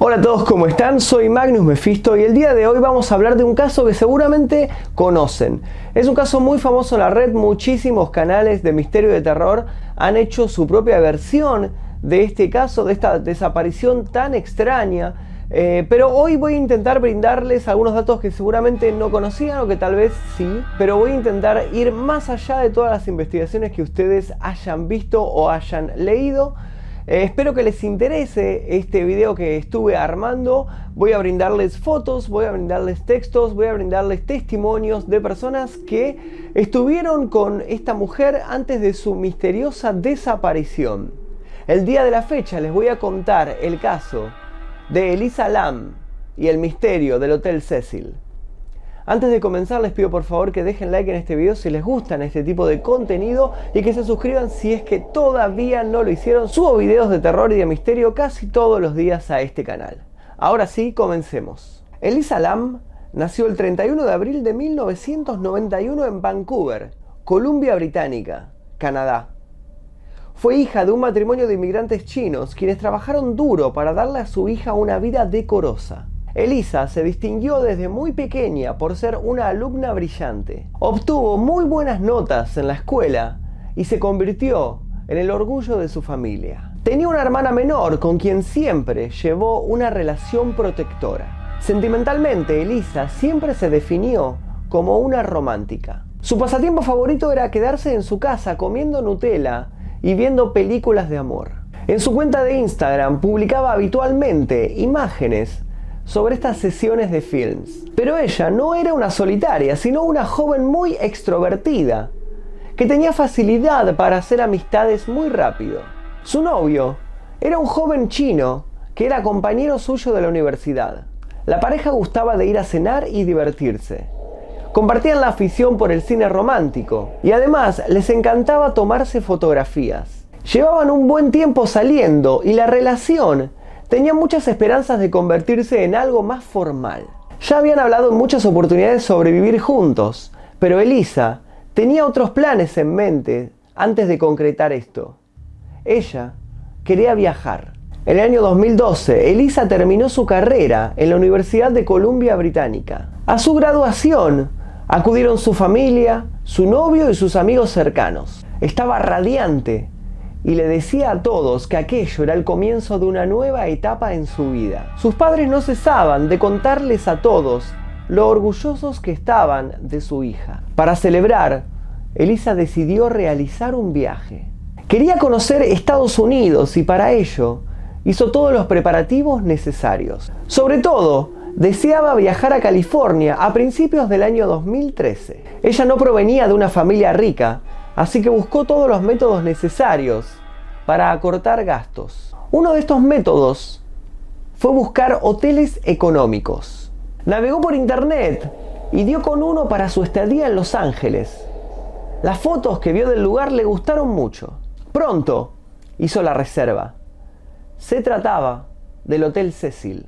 Hola a todos, ¿cómo están? Soy Magnus Mephisto y el día de hoy vamos a hablar de un caso que seguramente conocen. Es un caso muy famoso en la red, muchísimos canales de misterio y de terror han hecho su propia versión de este caso, de esta desaparición tan extraña. Eh, pero hoy voy a intentar brindarles algunos datos que seguramente no conocían o que tal vez sí, pero voy a intentar ir más allá de todas las investigaciones que ustedes hayan visto o hayan leído eh, espero que les interese este video que estuve armando. Voy a brindarles fotos, voy a brindarles textos, voy a brindarles testimonios de personas que estuvieron con esta mujer antes de su misteriosa desaparición. El día de la fecha les voy a contar el caso de Elisa Lam y el misterio del Hotel Cecil. Antes de comenzar les pido por favor que dejen like en este video si les gustan este tipo de contenido y que se suscriban si es que todavía no lo hicieron. Subo videos de terror y de misterio casi todos los días a este canal. Ahora sí, comencemos. Elisa Lam nació el 31 de abril de 1991 en Vancouver, Columbia Británica, Canadá. Fue hija de un matrimonio de inmigrantes chinos quienes trabajaron duro para darle a su hija una vida decorosa. Elisa se distinguió desde muy pequeña por ser una alumna brillante. Obtuvo muy buenas notas en la escuela y se convirtió en el orgullo de su familia. Tenía una hermana menor con quien siempre llevó una relación protectora. Sentimentalmente, Elisa siempre se definió como una romántica. Su pasatiempo favorito era quedarse en su casa comiendo Nutella y viendo películas de amor. En su cuenta de Instagram publicaba habitualmente imágenes sobre estas sesiones de films. Pero ella no era una solitaria, sino una joven muy extrovertida, que tenía facilidad para hacer amistades muy rápido. Su novio era un joven chino que era compañero suyo de la universidad. La pareja gustaba de ir a cenar y divertirse. Compartían la afición por el cine romántico y además les encantaba tomarse fotografías. Llevaban un buen tiempo saliendo y la relación tenía muchas esperanzas de convertirse en algo más formal. Ya habían hablado en muchas oportunidades sobre vivir juntos, pero Elisa tenía otros planes en mente antes de concretar esto. Ella quería viajar. En el año 2012, Elisa terminó su carrera en la Universidad de Columbia Británica. A su graduación acudieron su familia, su novio y sus amigos cercanos. Estaba radiante y le decía a todos que aquello era el comienzo de una nueva etapa en su vida. Sus padres no cesaban de contarles a todos lo orgullosos que estaban de su hija. Para celebrar, Elisa decidió realizar un viaje. Quería conocer Estados Unidos y para ello hizo todos los preparativos necesarios. Sobre todo, deseaba viajar a California a principios del año 2013. Ella no provenía de una familia rica, así que buscó todos los métodos necesarios para acortar gastos. Uno de estos métodos fue buscar hoteles económicos. Navegó por internet y dio con uno para su estadía en Los Ángeles. Las fotos que vio del lugar le gustaron mucho. Pronto hizo la reserva. Se trataba del Hotel Cecil.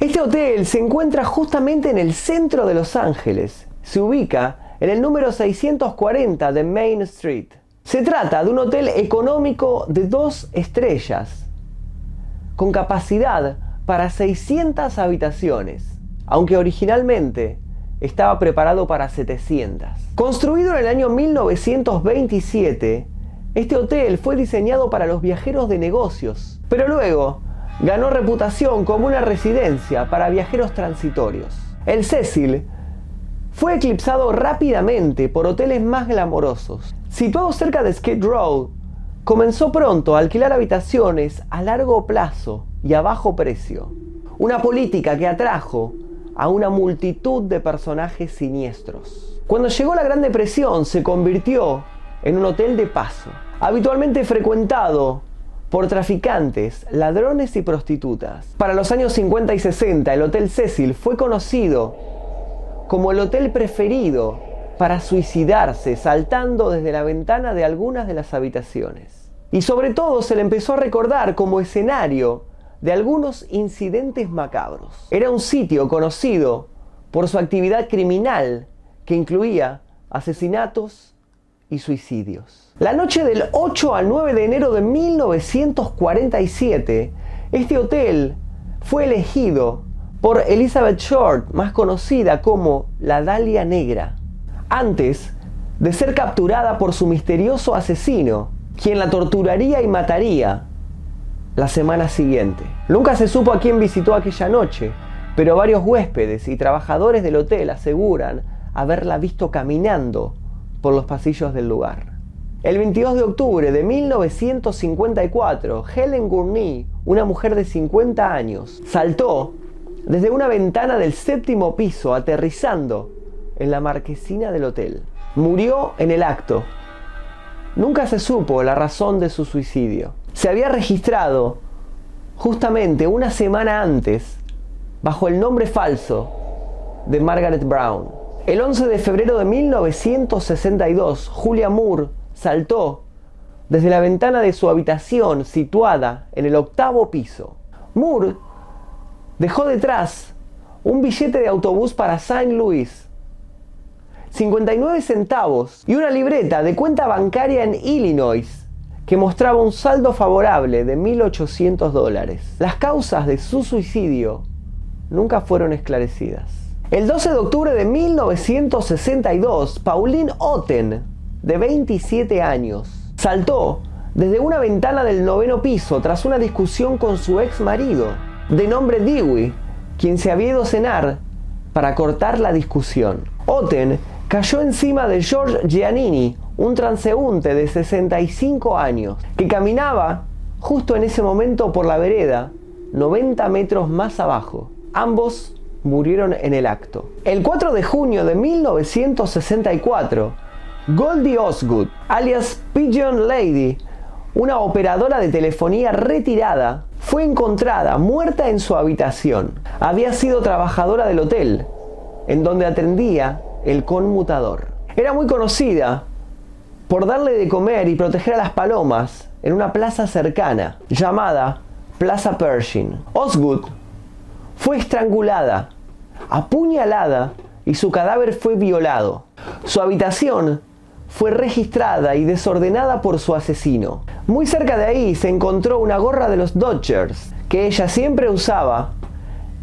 Este hotel se encuentra justamente en el centro de Los Ángeles. Se ubica en el número 640 de Main Street. Se trata de un hotel económico de dos estrellas, con capacidad para 600 habitaciones, aunque originalmente estaba preparado para 700. Construido en el año 1927, este hotel fue diseñado para los viajeros de negocios, pero luego ganó reputación como una residencia para viajeros transitorios. El Cecil fue eclipsado rápidamente por hoteles más glamorosos. Situado cerca de Skid Row, comenzó pronto a alquilar habitaciones a largo plazo y a bajo precio. Una política que atrajo a una multitud de personajes siniestros. Cuando llegó la Gran Depresión se convirtió en un hotel de paso, habitualmente frecuentado por traficantes, ladrones y prostitutas. Para los años 50 y 60 el Hotel Cecil fue conocido como el hotel preferido para suicidarse saltando desde la ventana de algunas de las habitaciones. Y sobre todo se le empezó a recordar como escenario de algunos incidentes macabros. Era un sitio conocido por su actividad criminal que incluía asesinatos y suicidios. La noche del 8 al 9 de enero de 1947, este hotel fue elegido por Elizabeth Short, más conocida como la Dalia Negra, antes de ser capturada por su misterioso asesino, quien la torturaría y mataría la semana siguiente. Nunca se supo a quién visitó aquella noche, pero varios huéspedes y trabajadores del hotel aseguran haberla visto caminando por los pasillos del lugar. El 22 de octubre de 1954, Helen Gurney, una mujer de 50 años, saltó desde una ventana del séptimo piso, aterrizando en la marquesina del hotel. Murió en el acto. Nunca se supo la razón de su suicidio. Se había registrado justamente una semana antes bajo el nombre falso de Margaret Brown. El 11 de febrero de 1962, Julia Moore saltó desde la ventana de su habitación situada en el octavo piso. Moore dejó detrás un billete de autobús para St. Louis, 59 centavos y una libreta de cuenta bancaria en Illinois que mostraba un saldo favorable de 1.800 dólares. Las causas de su suicidio nunca fueron esclarecidas. El 12 de octubre de 1962, Pauline Otten, de 27 años, saltó desde una ventana del noveno piso tras una discusión con su ex marido de nombre Dewey, quien se había ido a cenar para cortar la discusión. Otten cayó encima de George Giannini, un transeúnte de 65 años, que caminaba justo en ese momento por la vereda, 90 metros más abajo. Ambos murieron en el acto. El 4 de junio de 1964, Goldie Osgood, alias Pigeon Lady, una operadora de telefonía retirada, fue encontrada muerta en su habitación. Había sido trabajadora del hotel, en donde atendía el conmutador. Era muy conocida por darle de comer y proteger a las palomas en una plaza cercana llamada Plaza Pershing. Osgood fue estrangulada, apuñalada y su cadáver fue violado. Su habitación fue registrada y desordenada por su asesino. Muy cerca de ahí se encontró una gorra de los Dodgers que ella siempre usaba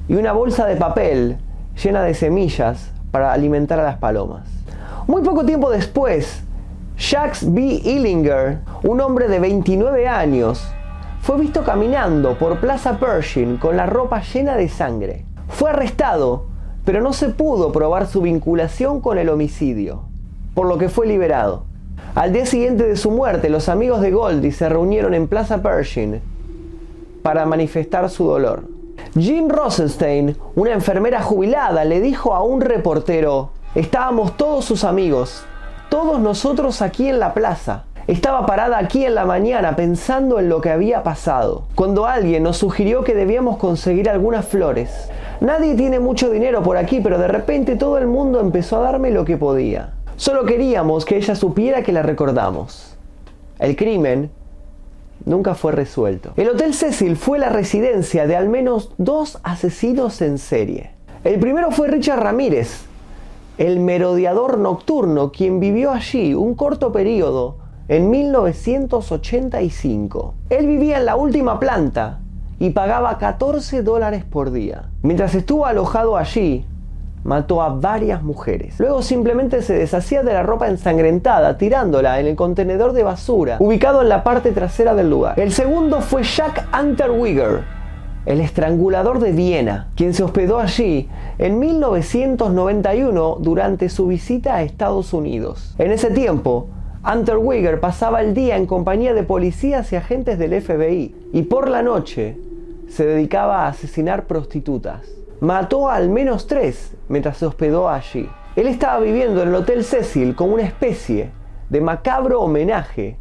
y una bolsa de papel llena de semillas para alimentar a las palomas. Muy poco tiempo después, Jacques B. Illinger, un hombre de 29 años, fue visto caminando por Plaza Pershing con la ropa llena de sangre. Fue arrestado, pero no se pudo probar su vinculación con el homicidio por lo que fue liberado. Al día siguiente de su muerte, los amigos de Goldie se reunieron en Plaza Pershing para manifestar su dolor. Jean Rosenstein, una enfermera jubilada, le dijo a un reportero, estábamos todos sus amigos, todos nosotros aquí en la plaza. Estaba parada aquí en la mañana pensando en lo que había pasado, cuando alguien nos sugirió que debíamos conseguir algunas flores. Nadie tiene mucho dinero por aquí, pero de repente todo el mundo empezó a darme lo que podía. Solo queríamos que ella supiera que la recordamos. El crimen nunca fue resuelto. El Hotel Cecil fue la residencia de al menos dos asesinos en serie. El primero fue Richard Ramírez, el merodeador nocturno, quien vivió allí un corto periodo en 1985. Él vivía en la última planta y pagaba 14 dólares por día. Mientras estuvo alojado allí, mató a varias mujeres. Luego simplemente se deshacía de la ropa ensangrentada, tirándola en el contenedor de basura, ubicado en la parte trasera del lugar. El segundo fue Jack Unterweger, el estrangulador de Viena, quien se hospedó allí en 1991 durante su visita a Estados Unidos. En ese tiempo, Unterweger pasaba el día en compañía de policías y agentes del FBI y por la noche se dedicaba a asesinar prostitutas mató a al menos tres mientras se hospedó allí. Él estaba viviendo en el Hotel Cecil como una especie de macabro homenaje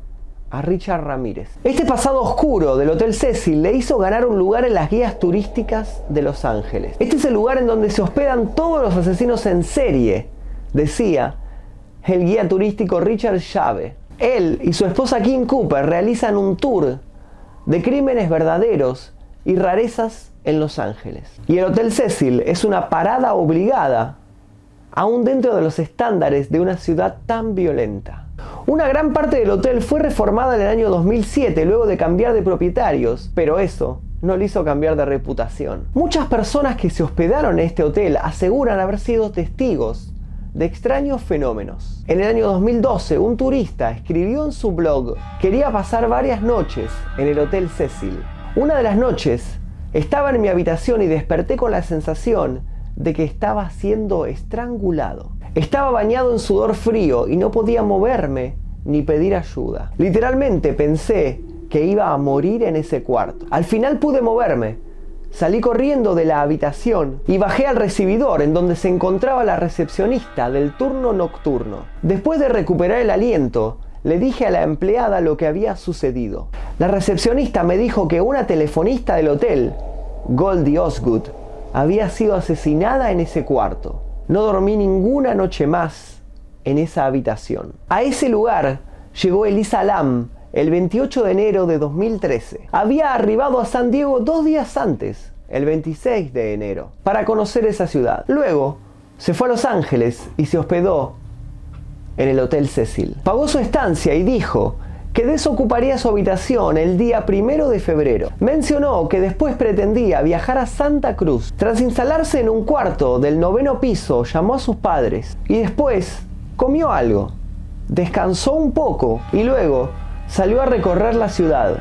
a Richard Ramírez. Este pasado oscuro del Hotel Cecil le hizo ganar un lugar en las guías turísticas de Los Ángeles. Este es el lugar en donde se hospedan todos los asesinos en serie, decía el guía turístico Richard Chave. Él y su esposa Kim Cooper realizan un tour de crímenes verdaderos y rarezas en Los Ángeles. Y el Hotel Cecil es una parada obligada, aún dentro de los estándares de una ciudad tan violenta. Una gran parte del hotel fue reformada en el año 2007 luego de cambiar de propietarios, pero eso no le hizo cambiar de reputación. Muchas personas que se hospedaron en este hotel aseguran haber sido testigos de extraños fenómenos. En el año 2012, un turista escribió en su blog, quería pasar varias noches en el Hotel Cecil. Una de las noches, estaba en mi habitación y desperté con la sensación de que estaba siendo estrangulado. Estaba bañado en sudor frío y no podía moverme ni pedir ayuda. Literalmente pensé que iba a morir en ese cuarto. Al final pude moverme. Salí corriendo de la habitación y bajé al recibidor en donde se encontraba la recepcionista del turno nocturno. Después de recuperar el aliento, le dije a la empleada lo que había sucedido. La recepcionista me dijo que una telefonista del hotel, Goldie Osgood, había sido asesinada en ese cuarto. No dormí ninguna noche más en esa habitación. A ese lugar llegó Elisa Lam el 28 de enero de 2013. Había arribado a San Diego dos días antes, el 26 de enero, para conocer esa ciudad. Luego se fue a Los Ángeles y se hospedó en el Hotel Cecil. Pagó su estancia y dijo que desocuparía su habitación el día primero de febrero. Mencionó que después pretendía viajar a Santa Cruz. Tras instalarse en un cuarto del noveno piso, llamó a sus padres y después comió algo, descansó un poco y luego Salió a recorrer la ciudad.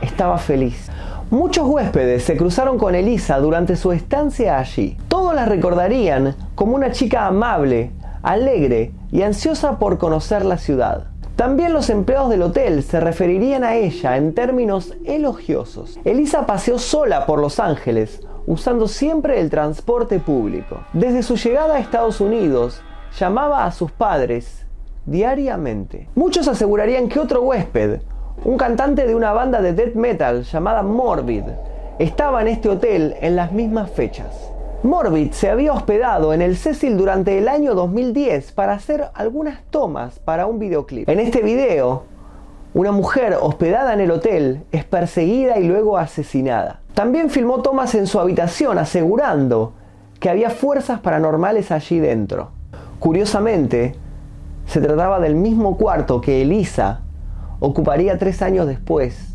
Estaba feliz. Muchos huéspedes se cruzaron con Elisa durante su estancia allí. Todos la recordarían como una chica amable, alegre y ansiosa por conocer la ciudad. También los empleados del hotel se referirían a ella en términos elogiosos. Elisa paseó sola por Los Ángeles, usando siempre el transporte público. Desde su llegada a Estados Unidos, llamaba a sus padres diariamente. Muchos asegurarían que otro huésped, un cantante de una banda de death metal llamada Morbid, estaba en este hotel en las mismas fechas. Morbid se había hospedado en el Cecil durante el año 2010 para hacer algunas tomas para un videoclip. En este video, una mujer hospedada en el hotel es perseguida y luego asesinada. También filmó tomas en su habitación asegurando que había fuerzas paranormales allí dentro. Curiosamente, se trataba del mismo cuarto que Elisa ocuparía tres años después,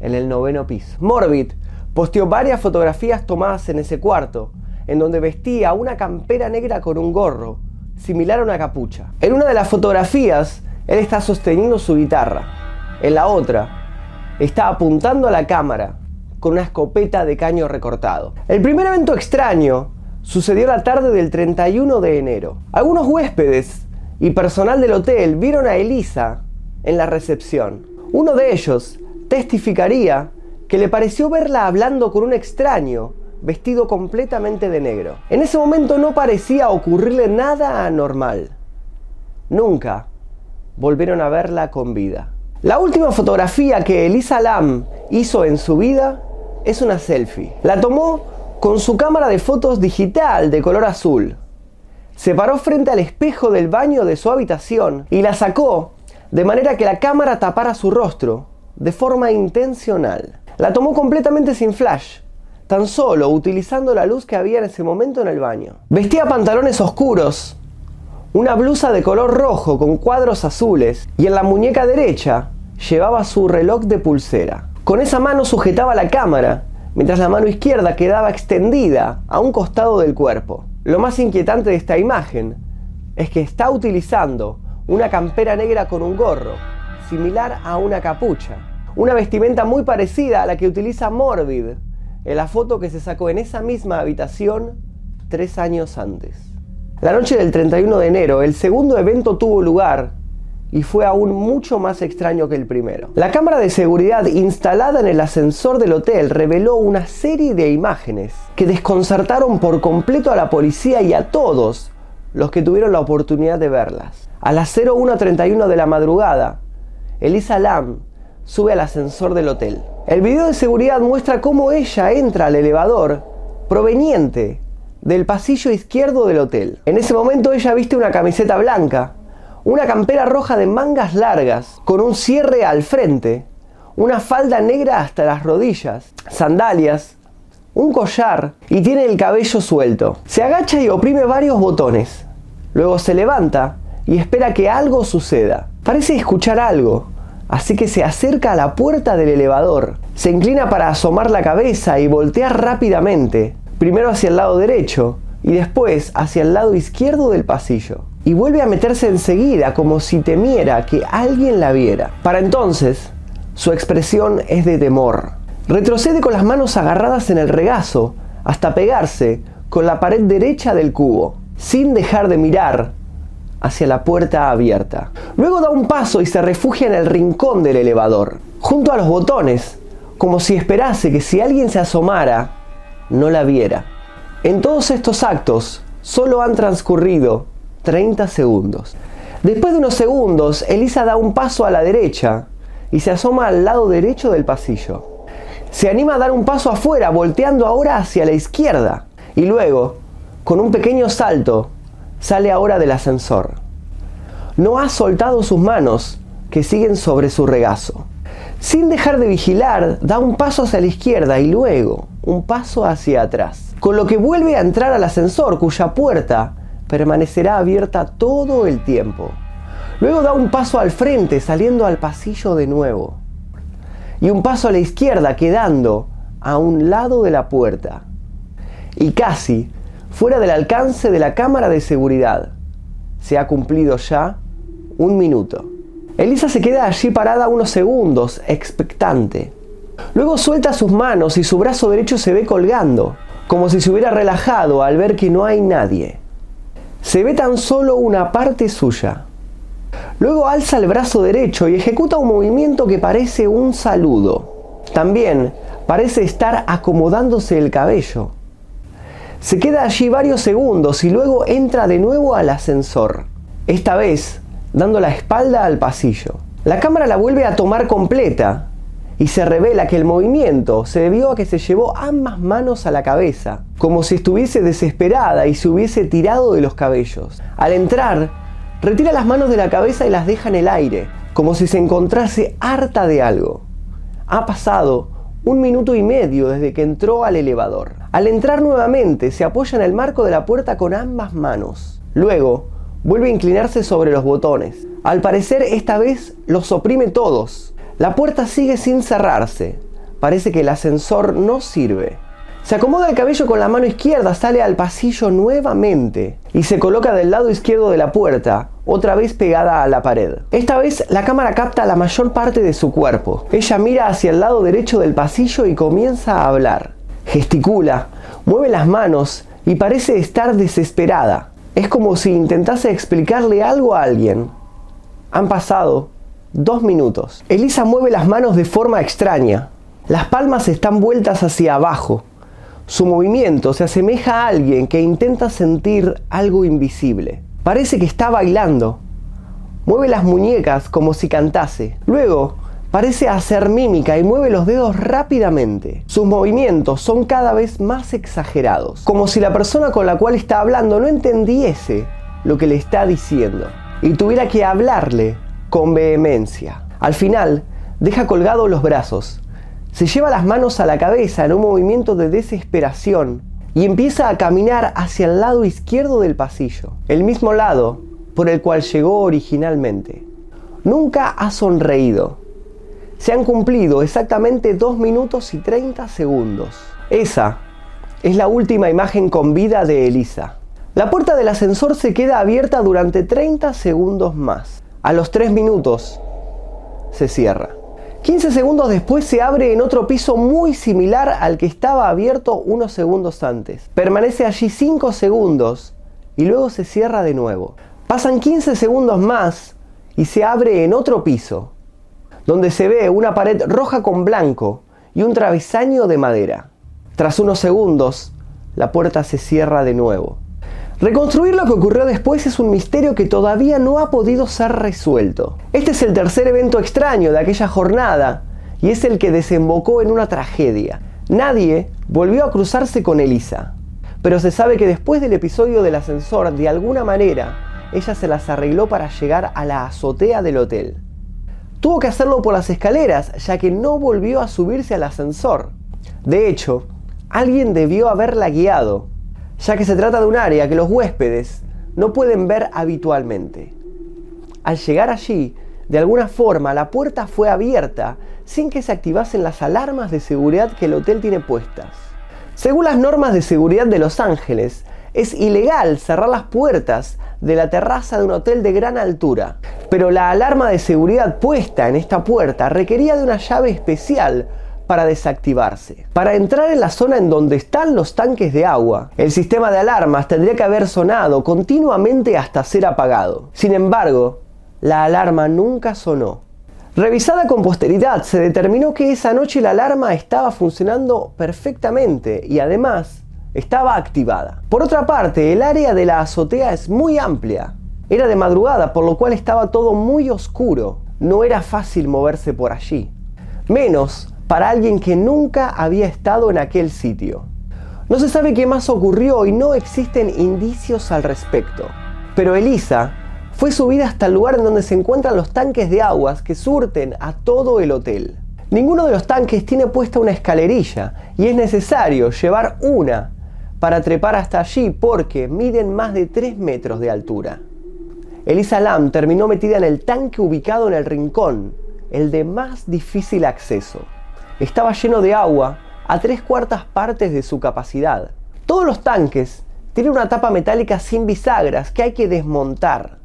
en el noveno piso. Morbid posteó varias fotografías tomadas en ese cuarto, en donde vestía una campera negra con un gorro, similar a una capucha. En una de las fotografías, él está sosteniendo su guitarra. En la otra, está apuntando a la cámara con una escopeta de caño recortado. El primer evento extraño sucedió la tarde del 31 de enero. Algunos huéspedes y personal del hotel vieron a Elisa en la recepción. Uno de ellos testificaría que le pareció verla hablando con un extraño vestido completamente de negro. En ese momento no parecía ocurrirle nada anormal. Nunca volvieron a verla con vida. La última fotografía que Elisa Lam hizo en su vida es una selfie. La tomó con su cámara de fotos digital de color azul se paró frente al espejo del baño de su habitación y la sacó de manera que la cámara tapara su rostro de forma intencional. La tomó completamente sin flash, tan solo utilizando la luz que había en ese momento en el baño. Vestía pantalones oscuros, una blusa de color rojo con cuadros azules y en la muñeca derecha llevaba su reloj de pulsera. Con esa mano sujetaba la cámara, mientras la mano izquierda quedaba extendida a un costado del cuerpo. Lo más inquietante de esta imagen es que está utilizando una campera negra con un gorro, similar a una capucha. Una vestimenta muy parecida a la que utiliza Morbid en la foto que se sacó en esa misma habitación tres años antes. La noche del 31 de enero, el segundo evento tuvo lugar y fue aún mucho más extraño que el primero. La cámara de seguridad instalada en el ascensor del hotel reveló una serie de imágenes que desconcertaron por completo a la policía y a todos los que tuvieron la oportunidad de verlas. A las 01.31 de la madrugada, Elisa Lam sube al ascensor del hotel. El video de seguridad muestra cómo ella entra al elevador proveniente del pasillo izquierdo del hotel. En ese momento ella viste una camiseta blanca una campera roja de mangas largas con un cierre al frente, una falda negra hasta las rodillas, sandalias, un collar y tiene el cabello suelto. Se agacha y oprime varios botones. Luego se levanta y espera que algo suceda. Parece escuchar algo, así que se acerca a la puerta del elevador. Se inclina para asomar la cabeza y voltea rápidamente, primero hacia el lado derecho y después hacia el lado izquierdo del pasillo. Y vuelve a meterse enseguida como si temiera que alguien la viera. Para entonces, su expresión es de temor. Retrocede con las manos agarradas en el regazo hasta pegarse con la pared derecha del cubo, sin dejar de mirar hacia la puerta abierta. Luego da un paso y se refugia en el rincón del elevador, junto a los botones, como si esperase que si alguien se asomara, no la viera. En todos estos actos solo han transcurrido 30 segundos. Después de unos segundos, Elisa da un paso a la derecha y se asoma al lado derecho del pasillo. Se anima a dar un paso afuera, volteando ahora hacia la izquierda. Y luego, con un pequeño salto, sale ahora del ascensor. No ha soltado sus manos, que siguen sobre su regazo. Sin dejar de vigilar, da un paso hacia la izquierda y luego un paso hacia atrás. Con lo que vuelve a entrar al ascensor, cuya puerta permanecerá abierta todo el tiempo. Luego da un paso al frente, saliendo al pasillo de nuevo. Y un paso a la izquierda, quedando a un lado de la puerta. Y casi fuera del alcance de la cámara de seguridad. Se ha cumplido ya un minuto. Elisa se queda allí parada unos segundos, expectante. Luego suelta sus manos y su brazo derecho se ve colgando, como si se hubiera relajado al ver que no hay nadie. Se ve tan solo una parte suya. Luego alza el brazo derecho y ejecuta un movimiento que parece un saludo. También parece estar acomodándose el cabello. Se queda allí varios segundos y luego entra de nuevo al ascensor, esta vez dando la espalda al pasillo. La cámara la vuelve a tomar completa y se revela que el movimiento se debió a que se llevó ambas manos a la cabeza, como si estuviese desesperada y se hubiese tirado de los cabellos. Al entrar, retira las manos de la cabeza y las deja en el aire, como si se encontrase harta de algo. Ha pasado un minuto y medio desde que entró al elevador. Al entrar nuevamente, se apoya en el marco de la puerta con ambas manos. Luego, vuelve a inclinarse sobre los botones. Al parecer, esta vez los oprime todos. La puerta sigue sin cerrarse. Parece que el ascensor no sirve. Se acomoda el cabello con la mano izquierda, sale al pasillo nuevamente y se coloca del lado izquierdo de la puerta, otra vez pegada a la pared. Esta vez la cámara capta la mayor parte de su cuerpo. Ella mira hacia el lado derecho del pasillo y comienza a hablar. Gesticula, mueve las manos y parece estar desesperada. Es como si intentase explicarle algo a alguien. Han pasado dos minutos. Elisa mueve las manos de forma extraña. Las palmas están vueltas hacia abajo. Su movimiento se asemeja a alguien que intenta sentir algo invisible. Parece que está bailando. Mueve las muñecas como si cantase. Luego, parece hacer mímica y mueve los dedos rápidamente. Sus movimientos son cada vez más exagerados, como si la persona con la cual está hablando no entendiese lo que le está diciendo y tuviera que hablarle con vehemencia. Al final, deja colgados los brazos se lleva las manos a la cabeza en un movimiento de desesperación y empieza a caminar hacia el lado izquierdo del pasillo, el mismo lado por el cual llegó originalmente. Nunca ha sonreído. Se han cumplido exactamente 2 minutos y 30 segundos. Esa es la última imagen con vida de Elisa. La puerta del ascensor se queda abierta durante 30 segundos más. A los 3 minutos se cierra. 15 segundos después se abre en otro piso muy similar al que estaba abierto unos segundos antes. Permanece allí 5 segundos y luego se cierra de nuevo. Pasan 15 segundos más y se abre en otro piso, donde se ve una pared roja con blanco y un travesaño de madera. Tras unos segundos, la puerta se cierra de nuevo. Reconstruir lo que ocurrió después es un misterio que todavía no ha podido ser resuelto. Este es el tercer evento extraño de aquella jornada y es el que desembocó en una tragedia. Nadie volvió a cruzarse con Elisa, pero se sabe que después del episodio del ascensor, de alguna manera, ella se las arregló para llegar a la azotea del hotel. Tuvo que hacerlo por las escaleras, ya que no volvió a subirse al ascensor. De hecho, alguien debió haberla guiado, ya que se trata de un área que los huéspedes no pueden ver habitualmente. Al llegar allí, De alguna forma, la puerta fue abierta sin que se activasen las alarmas de seguridad que el hotel tiene puestas. Según las normas de seguridad de Los Ángeles, es ilegal cerrar las puertas de la terraza de un hotel de gran altura, pero la alarma de seguridad puesta en esta puerta requería de una llave especial para desactivarse. Para entrar en la zona en donde están los tanques de agua, el sistema de alarmas tendría que haber sonado continuamente hasta ser apagado. Sin embargo, la alarma nunca sonó. Revisada con posteridad, se determinó que esa noche la alarma estaba funcionando perfectamente y además estaba activada. Por otra parte, el área de la azotea es muy amplia. Era de madrugada, por lo cual estaba todo muy oscuro. No era fácil moverse por allí. Menos para alguien que nunca había estado en aquel sitio. No se sabe qué más ocurrió y no existen indicios al respecto. Pero Elisa fue subida hasta el lugar en donde se encuentran los tanques de aguas que surten a todo el hotel. Ninguno de los tanques tiene puesta una escalerilla y es necesario llevar una para trepar hasta allí porque miden más de 3 metros de altura. Elisa Lam terminó metida en el tanque ubicado en el rincón, el de más difícil acceso estaba lleno de agua a tres cuartas partes de su capacidad. Todos los tanques tienen una tapa metálica sin bisagras que hay que desmontar,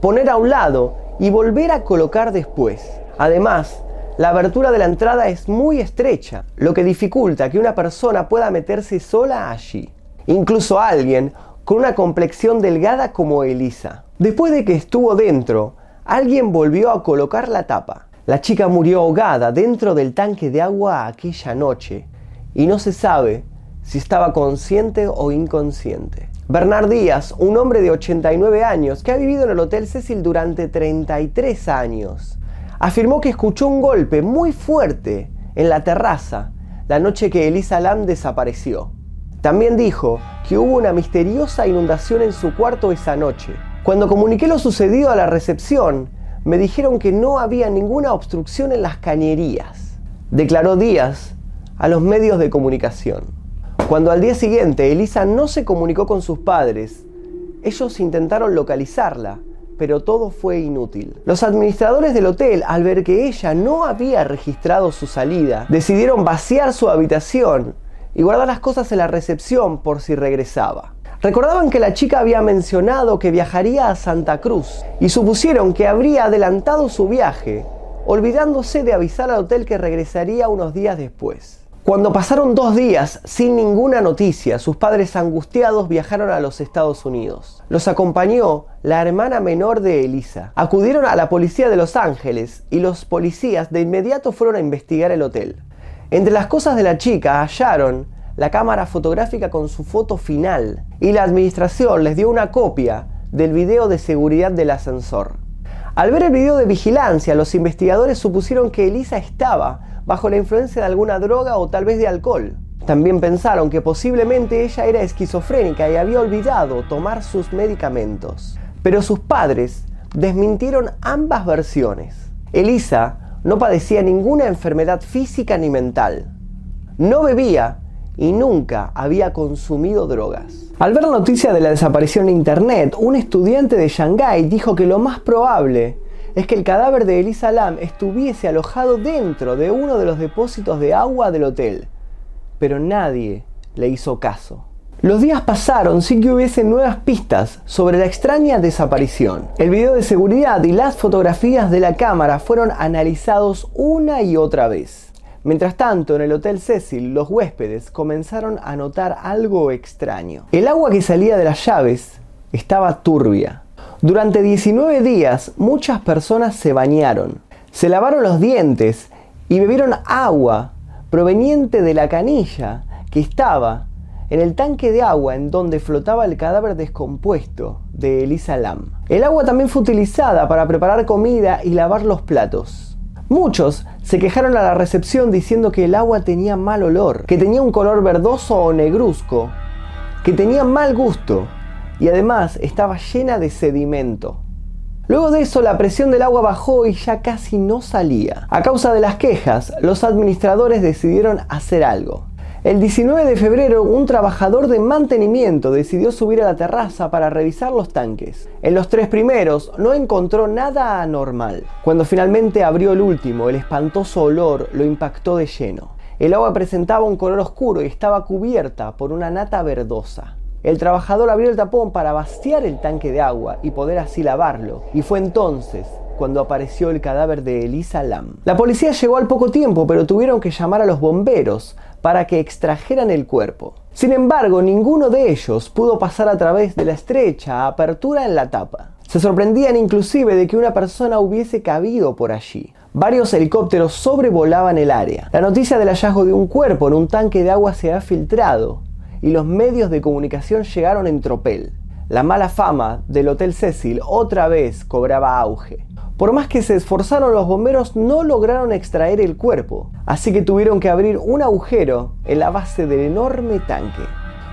poner a un lado y volver a colocar después. Además, la abertura de la entrada es muy estrecha, lo que dificulta que una persona pueda meterse sola allí. Incluso alguien con una complexión delgada como Elisa. Después de que estuvo dentro, alguien volvió a colocar la tapa. La chica murió ahogada dentro del tanque de agua aquella noche y no se sabe si estaba consciente o inconsciente. Bernard Díaz, un hombre de 89 años que ha vivido en el Hotel Cecil durante 33 años, afirmó que escuchó un golpe muy fuerte en la terraza la noche que Elisa Lam desapareció. También dijo que hubo una misteriosa inundación en su cuarto esa noche. Cuando comuniqué lo sucedido a la recepción, me dijeron que no había ninguna obstrucción en las cañerías, declaró Díaz a los medios de comunicación. Cuando al día siguiente Elisa no se comunicó con sus padres, ellos intentaron localizarla, pero todo fue inútil. Los administradores del hotel, al ver que ella no había registrado su salida, decidieron vaciar su habitación y guardar las cosas en la recepción por si regresaba. Recordaban que la chica había mencionado que viajaría a Santa Cruz y supusieron que habría adelantado su viaje, olvidándose de avisar al hotel que regresaría unos días después. Cuando pasaron dos días sin ninguna noticia, sus padres angustiados viajaron a los Estados Unidos. Los acompañó la hermana menor de Elisa. Acudieron a la policía de Los Ángeles y los policías de inmediato fueron a investigar el hotel. Entre las cosas de la chica hallaron la cámara fotográfica con su foto final y la administración les dio una copia del video de seguridad del ascensor. Al ver el video de vigilancia, los investigadores supusieron que Elisa estaba bajo la influencia de alguna droga o tal vez de alcohol. También pensaron que posiblemente ella era esquizofrénica y había olvidado tomar sus medicamentos. Pero sus padres desmintieron ambas versiones. Elisa no padecía ninguna enfermedad física ni mental. No bebía y nunca había consumido drogas. Al ver la noticia de la desaparición en Internet, un estudiante de Shanghái dijo que lo más probable es que el cadáver de Elisa Lam estuviese alojado dentro de uno de los depósitos de agua del hotel. Pero nadie le hizo caso. Los días pasaron sin que hubiese nuevas pistas sobre la extraña desaparición. El video de seguridad y las fotografías de la cámara fueron analizados una y otra vez. Mientras tanto, en el Hotel Cecil, los huéspedes comenzaron a notar algo extraño. El agua que salía de las llaves estaba turbia. Durante 19 días, muchas personas se bañaron, se lavaron los dientes y bebieron agua proveniente de la canilla que estaba en el tanque de agua en donde flotaba el cadáver descompuesto de Elisa Lam. El agua también fue utilizada para preparar comida y lavar los platos. Muchos se quejaron a la recepción diciendo que el agua tenía mal olor, que tenía un color verdoso o negruzco, que tenía mal gusto y además estaba llena de sedimento. Luego de eso la presión del agua bajó y ya casi no salía. A causa de las quejas, los administradores decidieron hacer algo. El 19 de febrero, un trabajador de mantenimiento decidió subir a la terraza para revisar los tanques. En los tres primeros no encontró nada anormal. Cuando finalmente abrió el último, el espantoso olor lo impactó de lleno. El agua presentaba un color oscuro y estaba cubierta por una nata verdosa. El trabajador abrió el tapón para vaciar el tanque de agua y poder así lavarlo, y fue entonces cuando apareció el cadáver de Elisa Lam. La policía llegó al poco tiempo, pero tuvieron que llamar a los bomberos para que extrajeran el cuerpo. Sin embargo, ninguno de ellos pudo pasar a través de la estrecha apertura en la tapa. Se sorprendían inclusive de que una persona hubiese cabido por allí. Varios helicópteros sobrevolaban el área. La noticia del hallazgo de un cuerpo en un tanque de agua se ha filtrado y los medios de comunicación llegaron en tropel. La mala fama del Hotel Cecil otra vez cobraba auge. Por más que se esforzaron los bomberos no lograron extraer el cuerpo, así que tuvieron que abrir un agujero en la base del enorme tanque.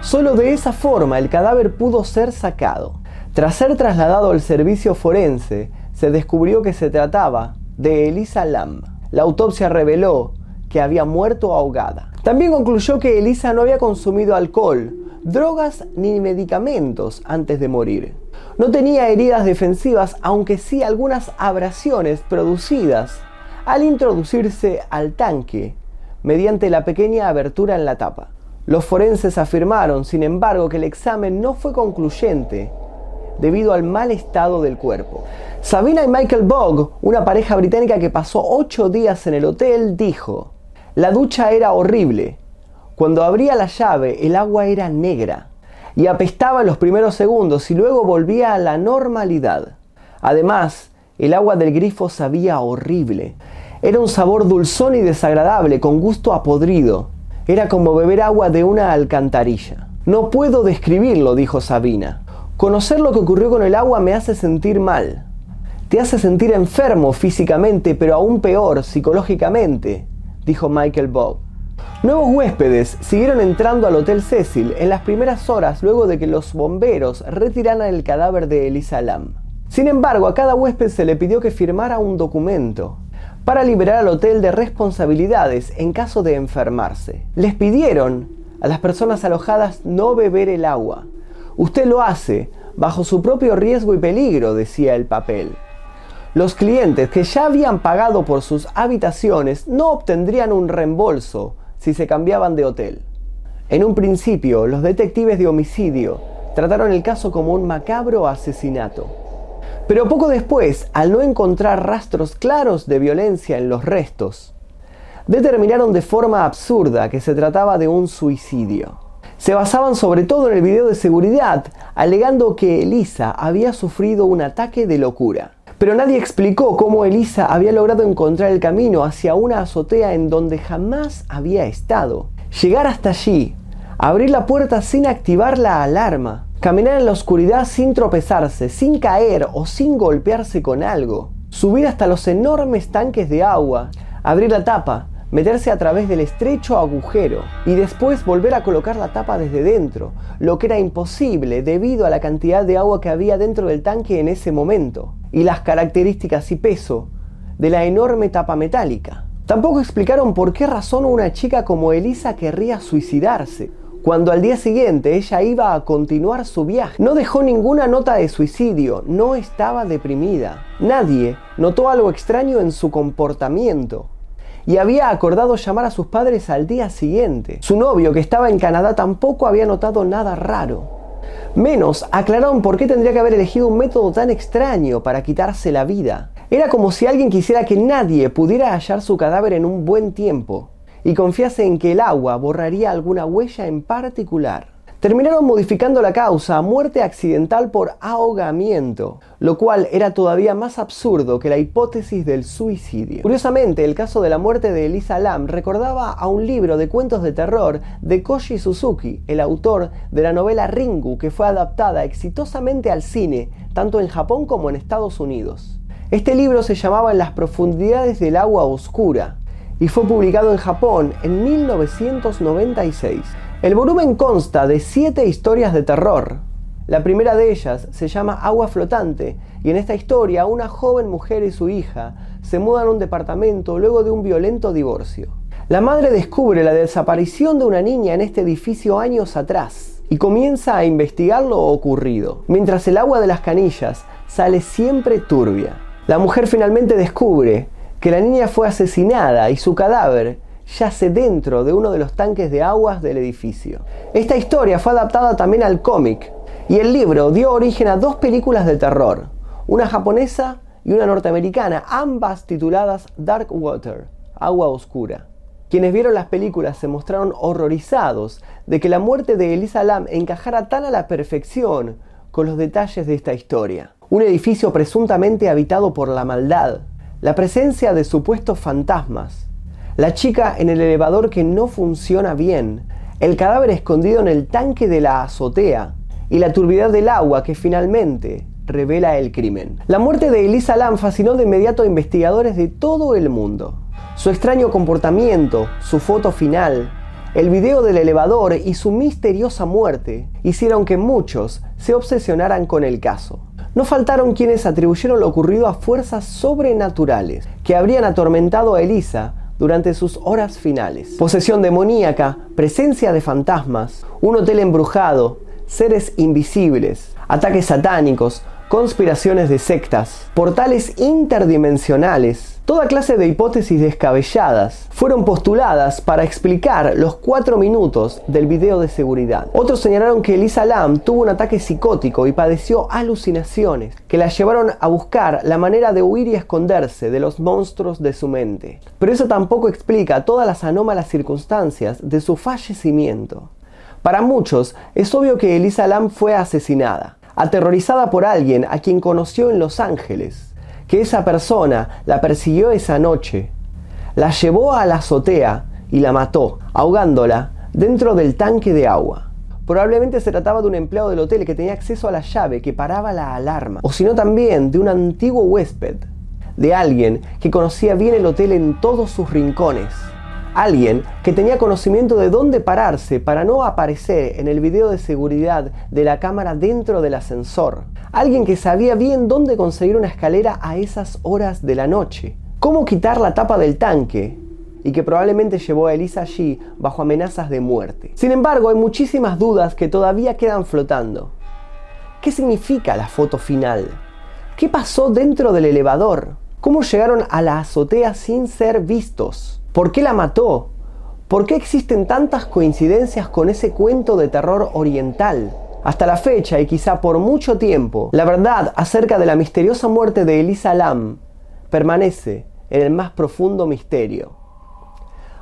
Solo de esa forma el cadáver pudo ser sacado. Tras ser trasladado al servicio forense, se descubrió que se trataba de Elisa Lam. La autopsia reveló que había muerto ahogada. También concluyó que Elisa no había consumido alcohol, drogas ni medicamentos antes de morir. No tenía heridas defensivas, aunque sí algunas abrasiones producidas al introducirse al tanque mediante la pequeña abertura en la tapa. Los forenses afirmaron, sin embargo, que el examen no fue concluyente debido al mal estado del cuerpo. Sabina y Michael Bogg, una pareja británica que pasó ocho días en el hotel, dijo, la ducha era horrible. Cuando abría la llave, el agua era negra y apestaba los primeros segundos y luego volvía a la normalidad. Además, el agua del grifo sabía horrible. Era un sabor dulzón y desagradable, con gusto a podrido. Era como beber agua de una alcantarilla. No puedo describirlo, dijo Sabina. Conocer lo que ocurrió con el agua me hace sentir mal. Te hace sentir enfermo físicamente, pero aún peor psicológicamente, dijo Michael Bob. Nuevos huéspedes siguieron entrando al Hotel Cecil en las primeras horas luego de que los bomberos retiraran el cadáver de Elisa Lam. Sin embargo, a cada huésped se le pidió que firmara un documento para liberar al hotel de responsabilidades en caso de enfermarse. Les pidieron a las personas alojadas no beber el agua. Usted lo hace bajo su propio riesgo y peligro, decía el papel. Los clientes que ya habían pagado por sus habitaciones no obtendrían un reembolso si se cambiaban de hotel. En un principio, los detectives de homicidio trataron el caso como un macabro asesinato. Pero poco después, al no encontrar rastros claros de violencia en los restos, determinaron de forma absurda que se trataba de un suicidio. Se basaban sobre todo en el video de seguridad, alegando que Elisa había sufrido un ataque de locura. Pero nadie explicó cómo Elisa había logrado encontrar el camino hacia una azotea en donde jamás había estado. Llegar hasta allí, abrir la puerta sin activar la alarma, caminar en la oscuridad sin tropezarse, sin caer o sin golpearse con algo, subir hasta los enormes tanques de agua, abrir la tapa, meterse a través del estrecho agujero y después volver a colocar la tapa desde dentro, lo que era imposible debido a la cantidad de agua que había dentro del tanque en ese momento y las características y peso de la enorme tapa metálica. Tampoco explicaron por qué razón una chica como Elisa querría suicidarse, cuando al día siguiente ella iba a continuar su viaje. No dejó ninguna nota de suicidio, no estaba deprimida. Nadie notó algo extraño en su comportamiento y había acordado llamar a sus padres al día siguiente. Su novio, que estaba en Canadá, tampoco había notado nada raro. Menos aclararon por qué tendría que haber elegido un método tan extraño para quitarse la vida. Era como si alguien quisiera que nadie pudiera hallar su cadáver en un buen tiempo y confiase en que el agua borraría alguna huella en particular terminaron modificando la causa a muerte accidental por ahogamiento, lo cual era todavía más absurdo que la hipótesis del suicidio. Curiosamente, el caso de la muerte de Elisa Lam recordaba a un libro de cuentos de terror de Koji Suzuki, el autor de la novela Ringu, que fue adaptada exitosamente al cine, tanto en Japón como en Estados Unidos. Este libro se llamaba En las profundidades del agua oscura y fue publicado en Japón en 1996. El volumen consta de siete historias de terror. La primera de ellas se llama Agua Flotante y en esta historia una joven mujer y su hija se mudan a un departamento luego de un violento divorcio. La madre descubre la desaparición de una niña en este edificio años atrás y comienza a investigar lo ocurrido, mientras el agua de las canillas sale siempre turbia. La mujer finalmente descubre que la niña fue asesinada y su cadáver yace dentro de uno de los tanques de aguas del edificio. Esta historia fue adaptada también al cómic y el libro dio origen a dos películas de terror, una japonesa y una norteamericana, ambas tituladas Dark Water, Agua Oscura. Quienes vieron las películas se mostraron horrorizados de que la muerte de Elisa Lam encajara tan a la perfección con los detalles de esta historia. Un edificio presuntamente habitado por la maldad, la presencia de supuestos fantasmas, la chica en el elevador que no funciona bien, el cadáver escondido en el tanque de la azotea y la turbidez del agua que finalmente revela el crimen. La muerte de Elisa Lam fascinó de inmediato a investigadores de todo el mundo. Su extraño comportamiento, su foto final, el video del elevador y su misteriosa muerte hicieron que muchos se obsesionaran con el caso. No faltaron quienes atribuyeron lo ocurrido a fuerzas sobrenaturales que habrían atormentado a Elisa durante sus horas finales. Posesión demoníaca, presencia de fantasmas, un hotel embrujado, seres invisibles, ataques satánicos, conspiraciones de sectas, portales interdimensionales, toda clase de hipótesis descabelladas fueron postuladas para explicar los cuatro minutos del video de seguridad. Otros señalaron que Elisa Lam tuvo un ataque psicótico y padeció alucinaciones que la llevaron a buscar la manera de huir y esconderse de los monstruos de su mente. Pero eso tampoco explica todas las anómalas circunstancias de su fallecimiento. Para muchos es obvio que Elisa Lam fue asesinada aterrorizada por alguien a quien conoció en Los Ángeles, que esa persona la persiguió esa noche, la llevó a la azotea y la mató, ahogándola dentro del tanque de agua. Probablemente se trataba de un empleado del hotel que tenía acceso a la llave que paraba la alarma, o sino también de un antiguo huésped, de alguien que conocía bien el hotel en todos sus rincones Alguien que tenía conocimiento de dónde pararse para no aparecer en el video de seguridad de la cámara dentro del ascensor. Alguien que sabía bien dónde conseguir una escalera a esas horas de la noche. Cómo quitar la tapa del tanque y que probablemente llevó a Elisa allí bajo amenazas de muerte. Sin embargo, hay muchísimas dudas que todavía quedan flotando. ¿Qué significa la foto final? ¿Qué pasó dentro del elevador? ¿Cómo llegaron a la azotea sin ser vistos? ¿Por qué la mató? ¿Por qué existen tantas coincidencias con ese cuento de terror oriental? Hasta la fecha y quizá por mucho tiempo, la verdad acerca de la misteriosa muerte de Elisa Lam permanece en el más profundo misterio.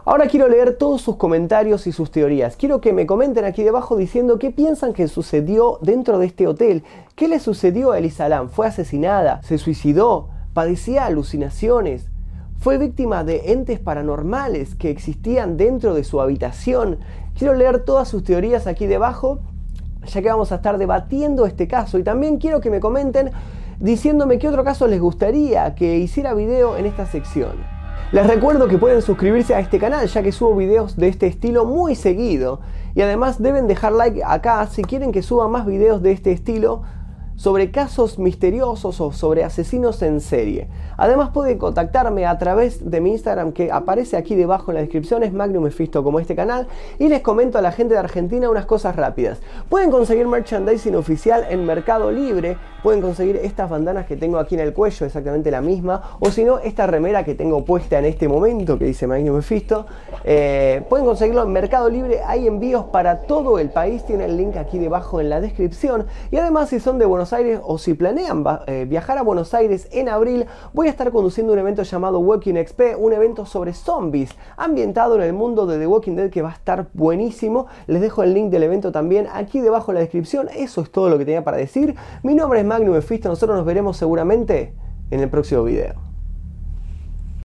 Ahora quiero leer todos sus comentarios y sus teorías. Quiero que me comenten aquí debajo diciendo qué piensan que sucedió dentro de este hotel. ¿Qué le sucedió a Elisa Lam? ¿Fue asesinada? ¿Se suicidó? ¿Padecía alucinaciones? Fue víctima de entes paranormales que existían dentro de su habitación. Quiero leer todas sus teorías aquí debajo, ya que vamos a estar debatiendo este caso. Y también quiero que me comenten diciéndome qué otro caso les gustaría que hiciera video en esta sección. Les recuerdo que pueden suscribirse a este canal ya que subo videos de este estilo muy seguido. Y además deben dejar like acá si quieren que suba más videos de este estilo sobre casos misteriosos o sobre asesinos en serie. Además pueden contactarme a través de mi Instagram que aparece aquí debajo en la descripción, es Magnum Mefisto como este canal, y les comento a la gente de Argentina unas cosas rápidas. Pueden conseguir merchandising oficial en Mercado Libre, pueden conseguir estas bandanas que tengo aquí en el cuello, exactamente la misma, o si no, esta remera que tengo puesta en este momento que dice Magnum Mefisto, eh, pueden conseguirlo en Mercado Libre, hay envíos para todo el país, tiene el link aquí debajo en la descripción, y además si son de Buenos O si planean eh, viajar a Buenos Aires en abril, voy a estar conduciendo un evento llamado Walking XP, un evento sobre zombies ambientado en el mundo de The Walking Dead que va a estar buenísimo. Les dejo el link del evento también aquí debajo en la descripción. Eso es todo lo que tenía para decir. Mi nombre es Magnum Mefisto, nosotros nos veremos seguramente en el próximo video.